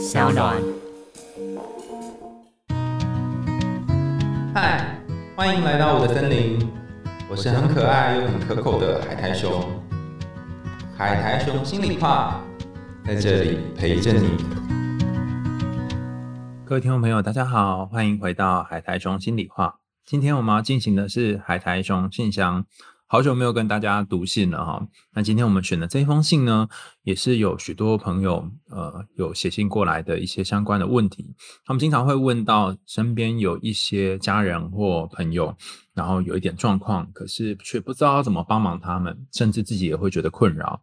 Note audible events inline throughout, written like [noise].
小暖。嗨，欢迎来到我的森林，我是很可爱又很可口的海苔熊。海苔熊心里话，在这里陪着你。各位听众朋友，大家好，欢迎回到海苔熊心里话。今天我们要进行的是海苔熊信箱。好久没有跟大家读信了哈，那今天我们选的这封信呢，也是有许多朋友呃有写信过来的一些相关的问题。他们经常会问到身边有一些家人或朋友，然后有一点状况，可是却不知道怎么帮忙他们，甚至自己也会觉得困扰。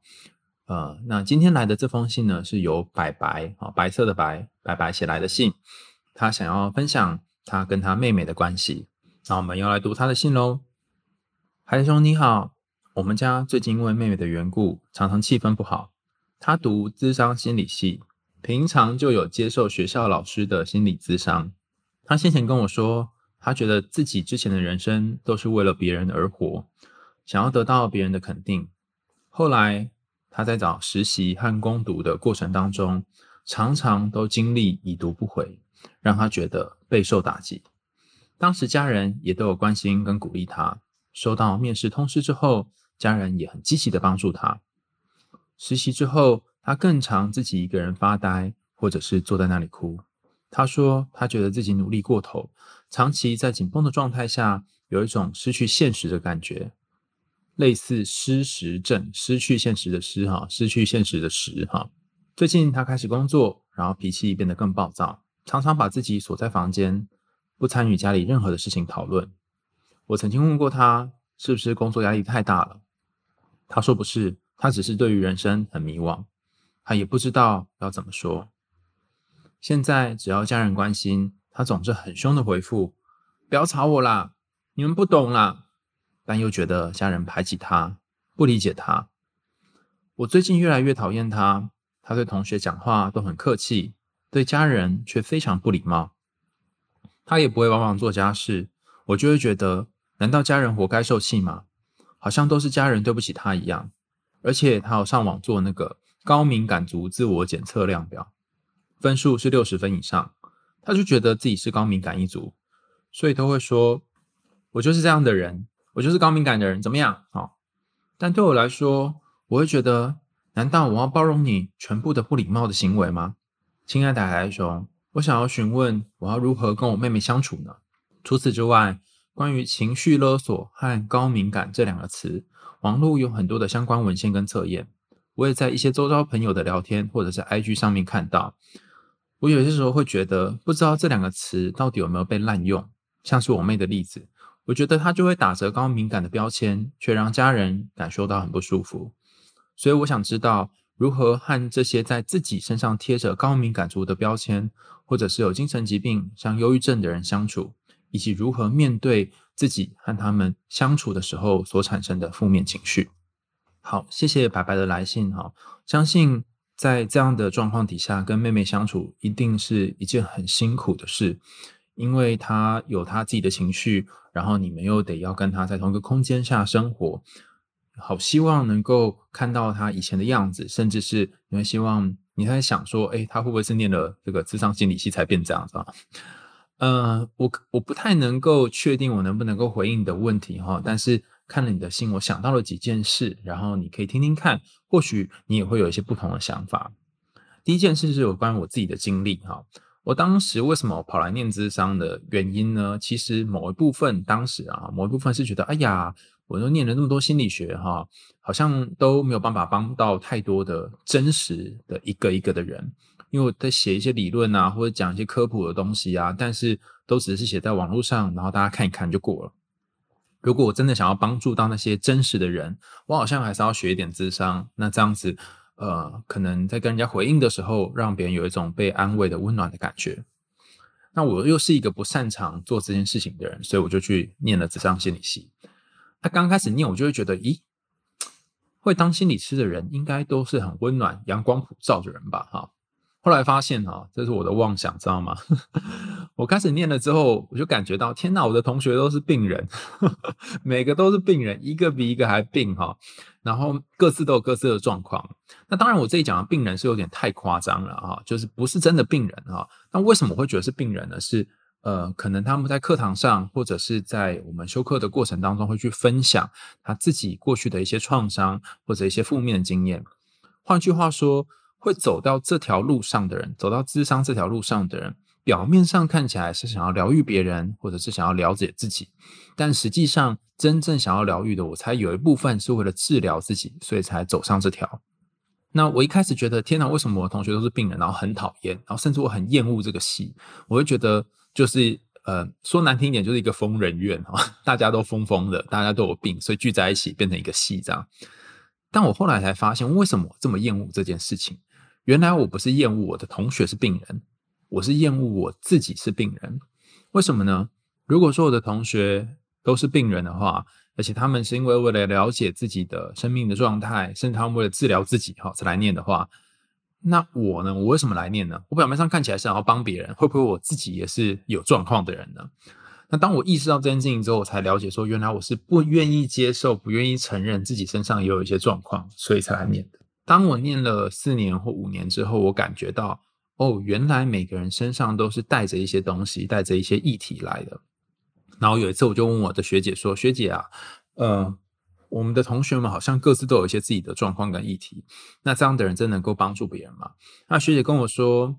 呃，那今天来的这封信呢，是由白白啊白色的白白白写来的信，他想要分享他跟他妹妹的关系。那我们要来读他的信喽。海兄你好，我们家最近因为妹妹的缘故，常常气氛不好。她读资商心理系，平常就有接受学校老师的心理咨商。她先前跟我说，她觉得自己之前的人生都是为了别人而活，想要得到别人的肯定。后来她在找实习和攻读的过程当中，常常都经历已读不回，让她觉得备受打击。当时家人也都有关心跟鼓励她。收到面试通知之后，家人也很积极的帮助他。实习之后，他更常自己一个人发呆，或者是坐在那里哭。他说，他觉得自己努力过头，长期在紧绷的状态下，有一种失去现实的感觉，类似失实症，失去现实的失哈，失去现实的实哈。最近他开始工作，然后脾气变得更暴躁，常常把自己锁在房间，不参与家里任何的事情讨论。我曾经问过他，是不是工作压力太大了？他说不是，他只是对于人生很迷惘，他也不知道要怎么说。现在只要家人关心，他总是很凶的回复：“不要吵我啦，你们不懂啦。”但又觉得家人排挤他，不理解他。我最近越来越讨厌他，他对同学讲话都很客气，对家人却非常不礼貌。他也不会帮忙做家事，我就会觉得。难道家人活该受气吗？好像都是家人对不起他一样。而且他有上网做那个高敏感族自我检测量表，分数是六十分以上，他就觉得自己是高敏感一族，所以都会说：“我就是这样的人，我就是高敏感的人，怎么样？”好，但对我来说，我会觉得：难道我要包容你全部的不礼貌的行为吗？亲爱的海熊，我想要询问，我要如何跟我妹妹相处呢？除此之外。关于情绪勒索和高敏感这两个词，网络有很多的相关文献跟测验。我也在一些周遭朋友的聊天或者是 IG 上面看到。我有些时候会觉得，不知道这两个词到底有没有被滥用。像是我妹的例子，我觉得她就会打着高敏感的标签，却让家人感受到很不舒服。所以我想知道，如何和这些在自己身上贴着高敏感族的标签，或者是有精神疾病像忧郁症的人相处。以及如何面对自己和他们相处的时候所产生的负面情绪。好，谢谢白白的来信哈。相信在这样的状况底下，跟妹妹相处一定是一件很辛苦的事，因为她有她自己的情绪，然后你们又得要跟她在同一个空间下生活。好，希望能够看到她以前的样子，甚至是你会希望你在想说，哎，她会不会是念了这个智商心理系才变这样子啊？呃，我我不太能够确定我能不能够回应你的问题哈，但是看了你的信，我想到了几件事，然后你可以听听看，或许你也会有一些不同的想法。第一件事是有关于我自己的经历哈，我当时为什么跑来念智商的原因呢？其实某一部分当时啊，某一部分是觉得，哎呀，我都念了那么多心理学哈，好像都没有办法帮到太多的真实的一个一个的人。因为我在写一些理论啊，或者讲一些科普的东西啊，但是都只是写在网络上，然后大家看一看就过了。如果我真的想要帮助到那些真实的人，我好像还是要学一点智商。那这样子，呃，可能在跟人家回应的时候，让别人有一种被安慰的温暖的感觉。那我又是一个不擅长做这件事情的人，所以我就去念了智商心理系。他刚开始念，我就会觉得，咦，会当心理师的人应该都是很温暖、阳光普照的人吧？哈。后来发现哈，这是我的妄想，知道吗？[laughs] 我开始念了之后，我就感觉到，天哪，我的同学都是病人，[laughs] 每个都是病人，一个比一个还病哈。然后各自都有各自的状况。那当然，我这里讲的病人是有点太夸张了哈，就是不是真的病人哈。那为什么会觉得是病人呢？是呃，可能他们在课堂上，或者是在我们修课的过程当中，会去分享他自己过去的一些创伤或者一些负面的经验。换句话说，会走到这条路上的人，走到智商这条路上的人。表面上看起来是想要疗愈别人，或者是想要了解自己，但实际上真正想要疗愈的，我猜有一部分是为了治疗自己，所以才走上这条。那我一开始觉得，天哪，为什么我同学都是病人，然后很讨厌，然后甚至我很厌恶这个戏，我会觉得就是呃，说难听一点，就是一个疯人院哈，[laughs] 大家都疯疯的，大家都有病，所以聚在一起变成一个戏这样。但我后来才发现，为什么这么厌恶这件事情？原来我不是厌恶我的同学是病人。我是厌恶我自己是病人，为什么呢？如果说我的同学都是病人的话，而且他们是因为为了了解自己的生命的状态，甚至他们为了治疗自己哈才来念的话，那我呢？我为什么来念呢？我表面上看起来是想要帮别人，会不会我自己也是有状况的人呢？那当我意识到这件事情之后，我才了解说，原来我是不愿意接受、不愿意承认自己身上也有一些状况，所以才来念的。当我念了四年或五年之后，我感觉到。哦，原来每个人身上都是带着一些东西，带着一些议题来的。然后有一次，我就问我的学姐说：“学姐啊，呃，我们的同学们好像各自都有一些自己的状况跟议题，那这样的人真能够帮助别人吗？”那学姐跟我说：“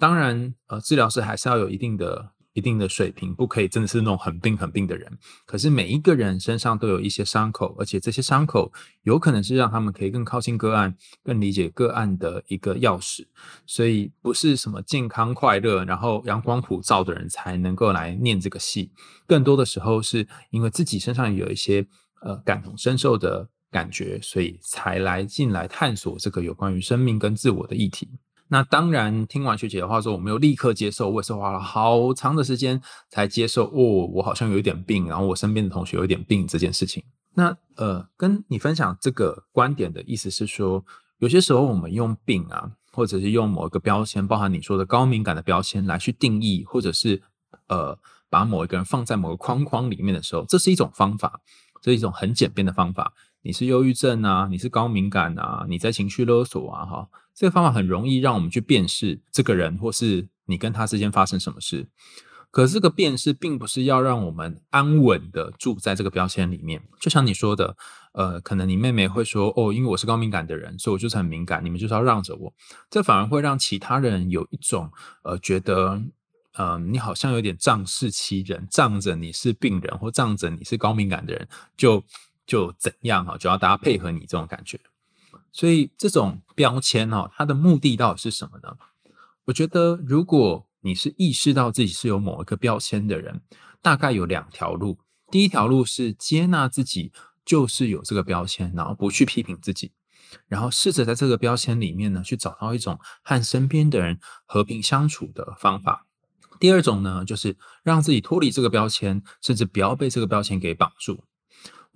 当然，呃，治疗师还是要有一定的。”一定的水平，不可以真的是那种很病很病的人。可是每一个人身上都有一些伤口，而且这些伤口有可能是让他们可以更靠近个案、更理解个案的一个钥匙。所以不是什么健康快乐、然后阳光普照的人才能够来念这个戏。更多的时候是因为自己身上有一些呃感同身受的感觉，所以才来进来探索这个有关于生命跟自我的议题。那当然，听完学姐的话说，我没有立刻接受，我也是花了好长的时间才接受。哦，我好像有一点病，然后我身边的同学有一点病这件事情。那呃，跟你分享这个观点的意思是说，有些时候我们用病啊，或者是用某一个标签，包含你说的高敏感的标签来去定义，或者是呃，把某一个人放在某个框框里面的时候，这是一种方法，这是一种很简便的方法。你是忧郁症啊，你是高敏感啊，你在情绪勒索啊，哈。这个方法很容易让我们去辨识这个人，或是你跟他之间发生什么事。可是这个辨识并不是要让我们安稳的住在这个标签里面。就像你说的，呃，可能你妹妹会说：“哦，因为我是高敏感的人，所以我就是很敏感，你们就是要让着我。”这反而会让其他人有一种呃，觉得，嗯，你好像有点仗势欺人，仗着你是病人或仗着你是高敏感的人，就就怎样哈，就要大家配合你这种感觉。所以这种标签哦，它的目的到底是什么呢？我觉得，如果你是意识到自己是有某一个标签的人，大概有两条路。第一条路是接纳自己就是有这个标签，然后不去批评自己，然后试着在这个标签里面呢，去找到一种和身边的人和平相处的方法。第二种呢，就是让自己脱离这个标签，甚至不要被这个标签给绑住。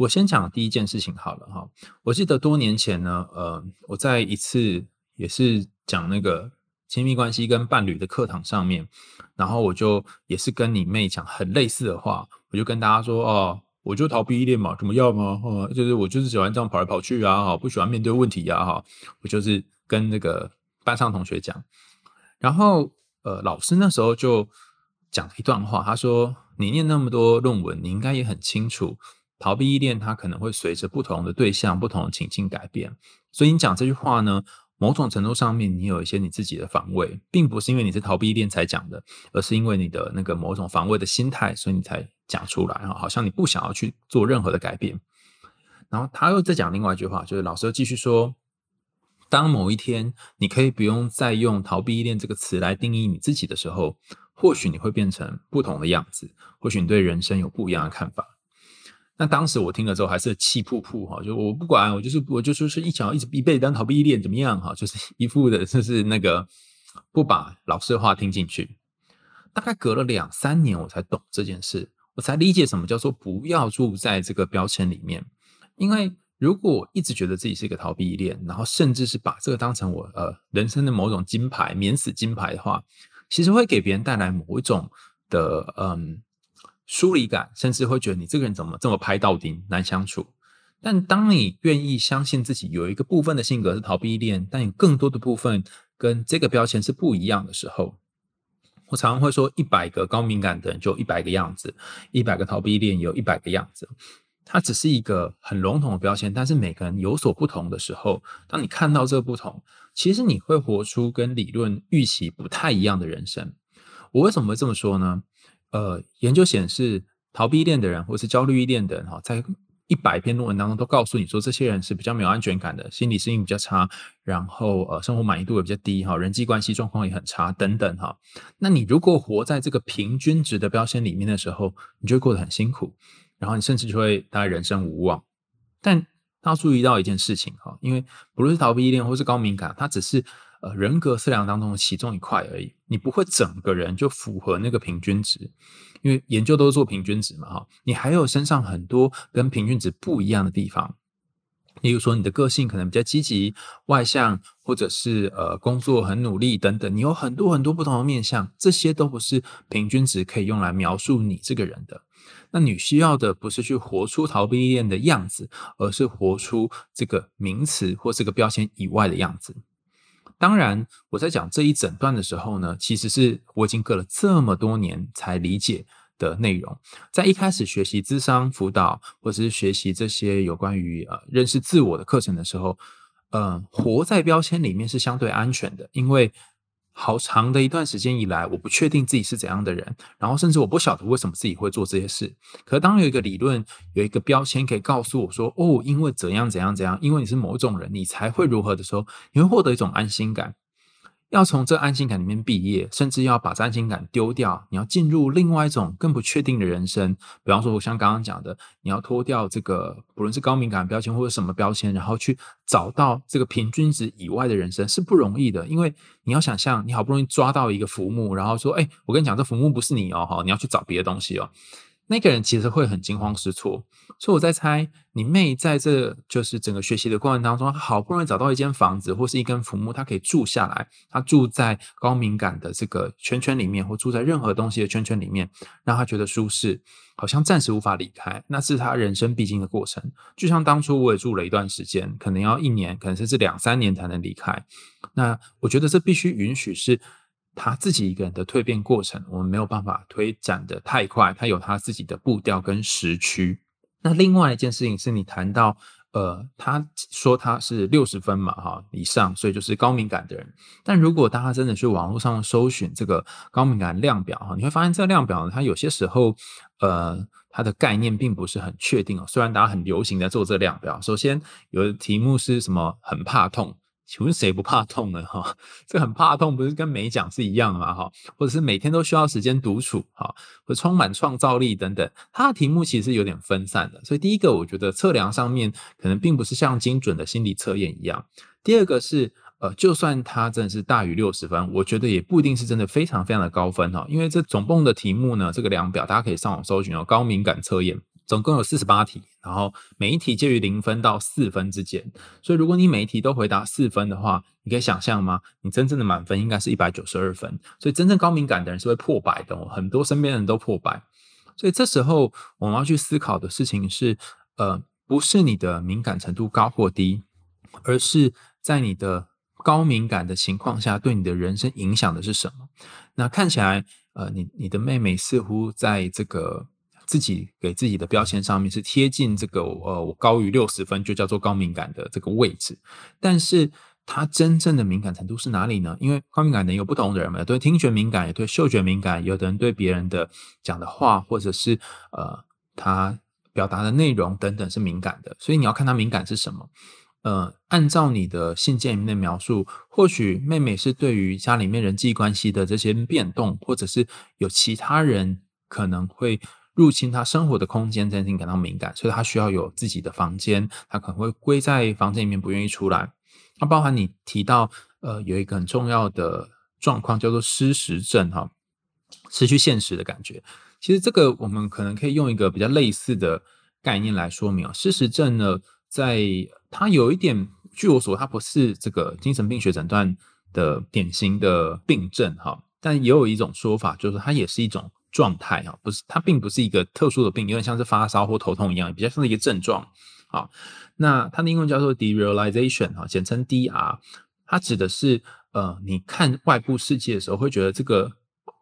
我先讲第一件事情好了哈。我记得多年前呢，呃，我在一次也是讲那个亲密关系跟伴侣的课堂上面，然后我就也是跟你妹讲很类似的话，我就跟大家说哦，我就逃避依恋嘛，怎么样嘛？哦，就是我就是喜欢这样跑来跑去啊，哈，不喜欢面对问题呀，哈，我就是跟那个班上同学讲，然后呃，老师那时候就讲了一段话，他说：“你念那么多论文，你应该也很清楚。”逃避依恋，它可能会随着不同的对象、不同的情境改变。所以你讲这句话呢，某种程度上面，你有一些你自己的防卫，并不是因为你是逃避依恋才讲的，而是因为你的那个某种防卫的心态，所以你才讲出来哈，好像你不想要去做任何的改变。然后他又再讲另外一句话，就是老师又继续说，当某一天你可以不用再用逃避依恋这个词来定义你自己的时候，或许你会变成不同的样子，或许你对人生有不一样的看法。那当时我听了之后还是气噗噗哈，就我不管，我就是我就说是一想要一直一辈子当逃避依恋怎么样哈，就是 [laughs] 一副的就是那个不把老师的话听进去。大概隔了两三年，我才懂这件事，我才理解什么叫做不要住在这个标签里面。因为如果一直觉得自己是一个逃避依恋，然后甚至是把这个当成我呃人生的某种金牌免死金牌的话，其实会给别人带来某一种。的嗯疏离感，甚至会觉得你这个人怎么这么拍到底难相处。但当你愿意相信自己有一个部分的性格是逃避恋，但有更多的部分跟这个标签是不一样的时候，我常常会说，一百个高敏感的人就一百个样子，一百个逃避恋有一百个样子。它只是一个很笼统的标签，但是每个人有所不同的时候，当你看到这个不同，其实你会活出跟理论预期不太一样的人生。我为什么会这么说呢？呃，研究显示，逃避恋的人或是焦虑依恋的人，哈，在一百篇论文当中都告诉你说，这些人是比较没有安全感的，心理适应比较差，然后呃，生活满意度也比较低哈，人际关系状况也很差等等哈。那你如果活在这个平均值的标签里面的时候，你就会过得很辛苦，然后你甚至就会大概人生无望。但要注意到一件事情哈，因为不论是逃避依恋或是高敏感，它只是呃人格测量当中的其中一块而已，你不会整个人就符合那个平均值。因为研究都是做平均值嘛，哈，你还有身上很多跟平均值不一样的地方，例如说你的个性可能比较积极、外向，或者是呃工作很努力等等，你有很多很多不同的面相，这些都不是平均值可以用来描述你这个人的。那你需要的不是去活出逃避恋的样子，而是活出这个名词或这个标签以外的样子。当然，我在讲这一整段的时候呢，其实是我已经隔了这么多年才理解的内容。在一开始学习智商辅导，或者是学习这些有关于呃认识自我的课程的时候，嗯，活在标签里面是相对安全的，因为。好长的一段时间以来，我不确定自己是怎样的人，然后甚至我不晓得为什么自己会做这些事。可当有一个理论、有一个标签可以告诉我说：“哦，因为怎样怎样怎样，因为你是某种人，你才会如何的时候，你会获得一种安心感。”要从这安心感里面毕业，甚至要把这安心感丢掉，你要进入另外一种更不确定的人生。比方说，我像刚刚讲的，你要脱掉这个不论是高敏感标签或者什么标签，然后去找到这个平均值以外的人生是不容易的。因为你要想象，你好不容易抓到一个浮木，然后说：“哎，我跟你讲，这浮木不是你哦，你要去找别的东西哦。”那个人其实会很惊慌失措，所以我在猜，你妹在这就是整个学习的过程当中，好不容易找到一间房子或是一根浮木，她可以住下来，她住在高敏感的这个圈圈里面，或住在任何东西的圈圈里面，让她觉得舒适，好像暂时无法离开，那是她人生必经的过程。就像当初我也住了一段时间，可能要一年，可能甚至两三年才能离开。那我觉得这必须允许是。他自己一个人的蜕变过程，我们没有办法推展的太快，他有他自己的步调跟时区。那另外一件事情是你谈到，呃，他说他是六十分嘛，哈以上，所以就是高敏感的人。但如果大家真的去网络上搜寻这个高敏感量表，哈，你会发现这个量表呢，它有些时候，呃，它的概念并不是很确定哦。虽然大家很流行在做这个量表，首先有的题目是什么，很怕痛。请问谁不怕痛呢？[laughs] 哈，这很怕痛，不是跟没讲是一样的吗？哈，或者是每天都需要时间独处，哈，或充满创造力等等，它的题目其实有点分散的。所以第一个，我觉得测量上面可能并不是像精准的心理测验一样。第二个是，呃，就算它真的是大于六十分，我觉得也不一定是真的非常非常的高分哈，因为这总共的题目呢，这个量表大家可以上网搜寻哦，高敏感测验。总共有四十八题，然后每一题介于零分到四分之间。所以如果你每一题都回答四分的话，你可以想象吗？你真正的满分应该是一百九十二分。所以真正高敏感的人是会破百的，很多身边人都破百。所以这时候我们要去思考的事情是，呃，不是你的敏感程度高或低，而是在你的高敏感的情况下，对你的人生影响的是什么？那看起来，呃，你你的妹妹似乎在这个。自己给自己的标签上面是贴近这个呃，我高于六十分就叫做高敏感的这个位置，但是他真正的敏感程度是哪里呢？因为高敏感能有不同的人嘛，对听觉敏感，也对嗅觉敏感，有的人对别人的讲的话或者是呃他表达的内容等等是敏感的，所以你要看他敏感是什么。呃，按照你的信件里面的描述，或许妹妹是对于家里面人际关系的这些变动，或者是有其他人可能会。入侵他生活的空间，这件事情感到敏感，所以他需要有自己的房间，他可能会归在房间里面，不愿意出来。那包含你提到，呃，有一个很重要的状况叫做失实症，哈，失去现实的感觉。其实这个我们可能可以用一个比较类似的概念来说明啊。失实症呢，在它有一点，据我所，它不是这个精神病学诊断的典型的病症，哈，但也有一种说法，就是它也是一种。状态啊，不是它并不是一个特殊的病，有点像是发烧或头痛一样，比较像是一个症状。好，那它的英文叫做 derealization 啊，简称 DR，它指的是呃，你看外部世界的时候，会觉得这个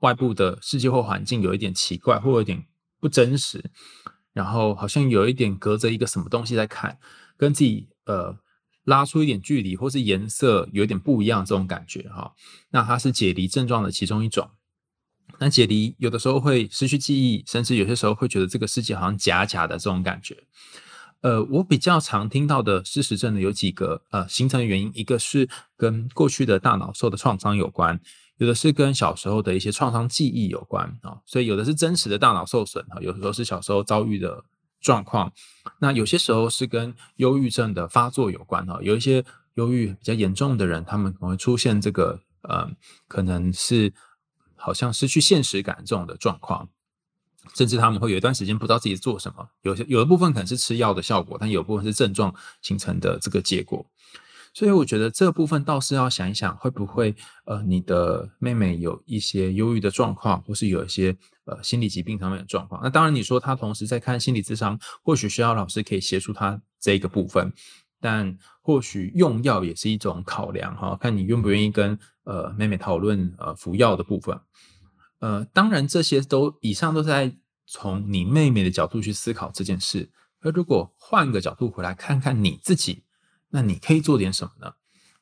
外部的世界或环境有一点奇怪，或有点不真实，然后好像有一点隔着一个什么东西在看，跟自己呃。拉出一点距离，或是颜色有点不一样，这种感觉哈，那它是解离症状的其中一种。那解离有的时候会失去记忆，甚至有些时候会觉得这个世界好像假假的这种感觉。呃，我比较常听到的失实症呢，有几个呃形成原因，一个是跟过去的大脑受的创伤有关，有的是跟小时候的一些创伤记忆有关啊，所以有的是真实的大脑受损哈，有的时候是小时候遭遇的。状况，那有些时候是跟忧郁症的发作有关哈。有一些忧郁比较严重的人，他们可能会出现这个呃，可能是好像失去现实感这种的状况，甚至他们会有一段时间不知道自己做什么。有些有的部分可能是吃药的效果，但有部分是症状形成的这个结果。所以我觉得这部分倒是要想一想，会不会呃，你的妹妹有一些忧郁的状况，或是有一些呃心理疾病上面的状况。那当然，你说她同时在看心理咨商，或许需要老师可以协助她这一个部分，但或许用药也是一种考量哈，看你愿不愿意跟呃妹妹讨论呃服药的部分。呃，当然这些都以上都是在从你妹妹的角度去思考这件事，而如果换个角度回来看看你自己。那你可以做点什么呢？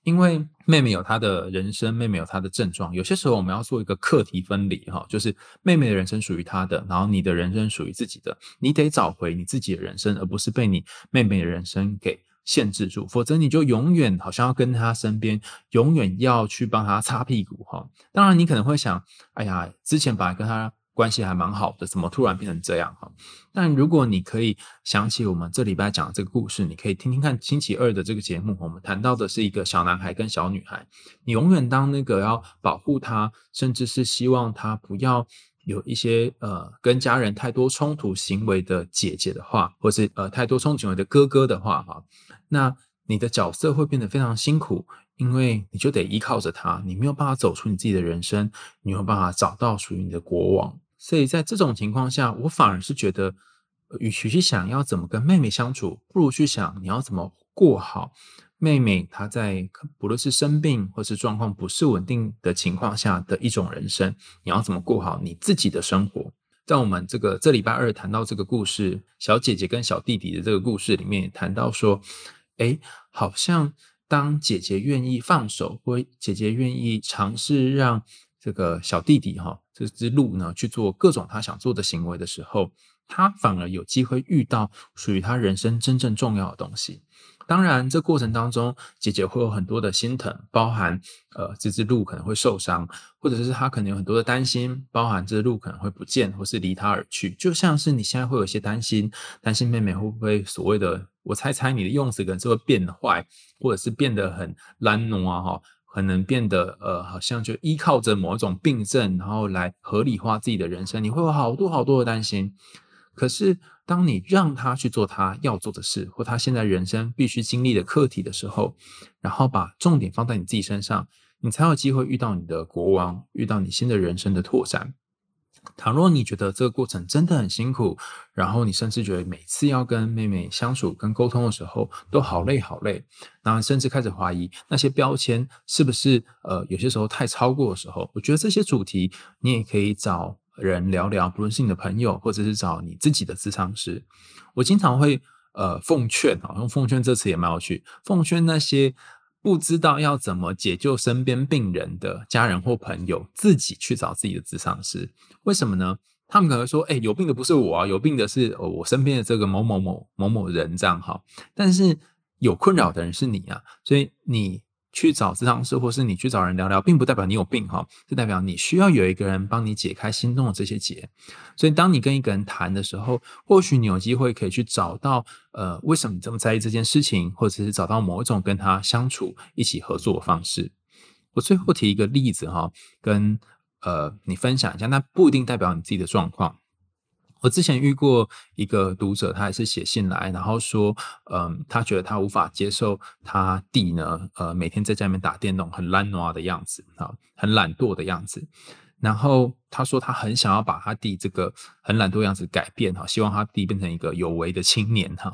因为妹妹有她的人生，妹妹有她的症状。有些时候我们要做一个课题分离，哈，就是妹妹的人生属于她的，然后你的人生属于自己的。你得找回你自己的人生，而不是被你妹妹的人生给限制住，否则你就永远好像要跟他身边，永远要去帮他擦屁股，哈。当然，你可能会想，哎呀，之前本来跟他。关系还蛮好的，怎么突然变成这样哈？但如果你可以想起我们这礼拜讲的这个故事，你可以听听看星期二的这个节目，我们谈到的是一个小男孩跟小女孩。你永远当那个要保护他，甚至是希望他不要有一些呃跟家人太多冲突行为的姐姐的话，或是呃太多冲突行为的哥哥的话哈，那你的角色会变得非常辛苦，因为你就得依靠着他，你没有办法走出你自己的人生，你没有办法找到属于你的国王。所以在这种情况下，我反而是觉得，与其去想要怎么跟妹妹相处，不如去想你要怎么过好妹妹她在不论是生病或是状况不是稳定的情况下的一种人生，你要怎么过好你自己的生活。在我们这个这礼拜二谈到这个故事，小姐姐跟小弟弟的这个故事里面也，谈到说，哎，好像当姐姐愿意放手，或姐姐愿意尝试让这个小弟弟哈。这只鹿呢，去做各种他想做的行为的时候，他反而有机会遇到属于他人生真正重要的东西。当然，这过程当中，姐姐会有很多的心疼，包含呃，这只鹿可能会受伤，或者是他可能有很多的担心，包含这只鹿可能会不见，或是离他而去。就像是你现在会有一些担心，担心妹妹会不会所谓的，我猜猜你的用词可能是会变坏，或者是变得很懒惰啊，哈。可能变得呃，好像就依靠着某一种病症，然后来合理化自己的人生，你会有好多好多的担心。可是，当你让他去做他要做的事，或他现在人生必须经历的课题的时候，然后把重点放在你自己身上，你才有机会遇到你的国王，遇到你新的人生的拓展。倘若你觉得这个过程真的很辛苦，然后你甚至觉得每次要跟妹妹相处、跟沟通的时候都好累好累，然后甚至开始怀疑那些标签是不是呃有些时候太超过的时候，我觉得这些主题你也可以找人聊聊，不论是你的朋友，或者是找你自己的咨商师。我经常会呃奉劝啊，用奉劝这词也蛮有趣，奉劝那些。不知道要怎么解救身边病人的家人或朋友，自己去找自己的咨商师。为什么呢？他们可能说：“哎，有病的不是我啊，有病的是我身边的这个某某某某某人。”这样哈，但是有困扰的人是你啊，所以你。去找咨商师，或是你去找人聊聊，并不代表你有病哈，是代表你需要有一个人帮你解开心中的这些结。所以，当你跟一个人谈的时候，或许你有机会可以去找到，呃，为什么你这么在意这件事情，或者是找到某一种跟他相处、一起合作的方式。我最后提一个例子哈，跟呃你分享一下，那不一定代表你自己的状况。我之前遇过一个读者，他也是写信来，然后说，嗯，他觉得他无法接受他弟呢，呃，每天在家里面打电动，很懒惰的样子啊，很懒惰的样子。然后他说他很想要把他弟这个很懒惰样子改变哈，希望他弟变成一个有为的青年哈。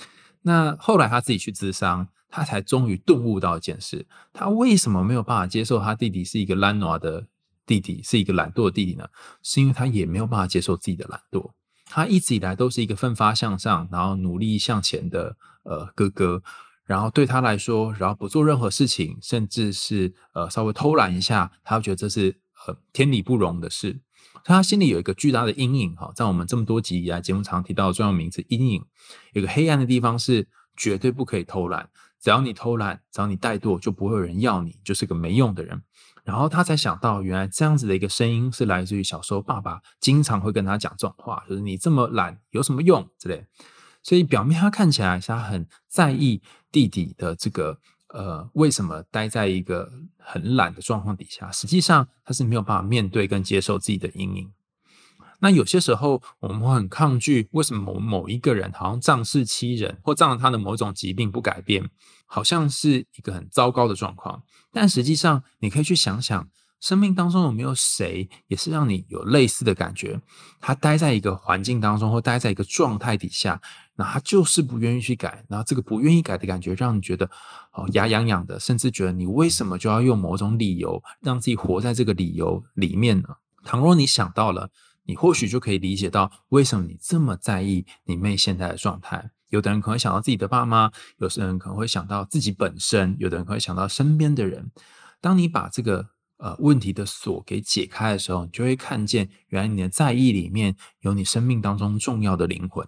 [laughs] 那后来他自己去咨商，他才终于顿悟到一件事：他为什么没有办法接受他弟弟是一个懒惰的弟弟，是一个懒惰的弟弟呢？是因为他也没有办法接受自己的懒惰。他一直以来都是一个奋发向上，然后努力向前的呃哥哥。然后对他来说，然后不做任何事情，甚至是呃稍微偷懒一下，他会觉得这是呃天理不容的事。他心里有一个巨大的阴影哈，在我们这么多集以来节目常提到的重要名词“阴影”，有个黑暗的地方是绝对不可以偷懒。只要你偷懒，只要你怠惰，就不会有人要你，就是个没用的人。然后他才想到，原来这样子的一个声音是来自于小时候爸爸经常会跟他讲这种话，就是你这么懒有什么用之类。所以表面他看起来是他很在意弟弟的这个呃为什么待在一个很懒的状况底下，实际上他是没有办法面对跟接受自己的阴影。那有些时候我们会很抗拒，为什么某某一个人好像仗势欺人，或仗着他的某种疾病不改变，好像是一个很糟糕的状况。但实际上你可以去想想。生命当中有没有谁也是让你有类似的感觉？他待在一个环境当中，或待在一个状态底下，那他就是不愿意去改。然后这个不愿意改的感觉，让你觉得哦牙痒痒的，甚至觉得你为什么就要用某种理由让自己活在这个理由里面呢？倘若你想到了，你或许就可以理解到为什么你这么在意你妹现在的状态。有的人可能会想到自己的爸妈，有些人可能会想到自己本身，有的人可能会想到身边的人。当你把这个。呃，问题的锁给解开的时候，你就会看见，原来你的在意里面有你生命当中重要的灵魂。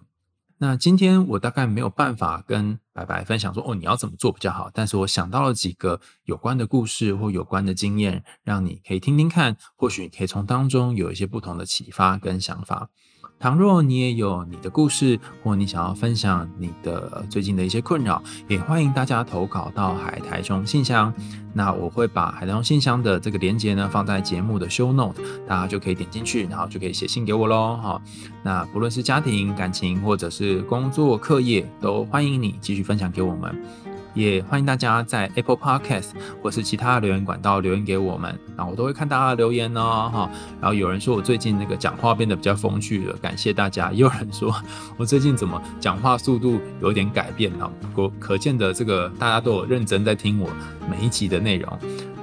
那今天我大概没有办法跟白白分享说，哦，你要怎么做比较好。但是我想到了几个有关的故事或有关的经验，让你可以听听看，或许你可以从当中有一些不同的启发跟想法。倘若你也有你的故事，或你想要分享你的最近的一些困扰，也欢迎大家投稿到海苔熊信箱。那我会把海苔熊信箱的这个连接呢放在节目的 show note，大家就可以点进去，然后就可以写信给我喽。哈，那不论是家庭、感情，或者是工作、课业，都欢迎你继续分享给我们。也欢迎大家在 Apple Podcast 或是其他留言管道留言给我们，然后我都会看大家的留言哦，哈。然后有人说我最近那个讲话变得比较风趣了，感谢大家。也有人说 [laughs] 我最近怎么讲话速度有点改变啊？可可见的这个大家都有认真在听我每一集的内容。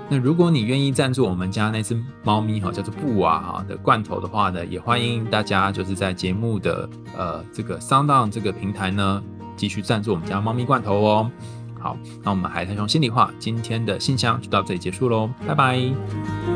那如果你愿意赞助我们家那只猫咪哈，叫做布娃哈的罐头的话呢，也欢迎大家就是在节目的呃这个 Sound 这个平台呢继续赞助我们家猫咪罐头哦。好，那我们海苔熊心里话今天的信箱就到这里结束喽，拜拜。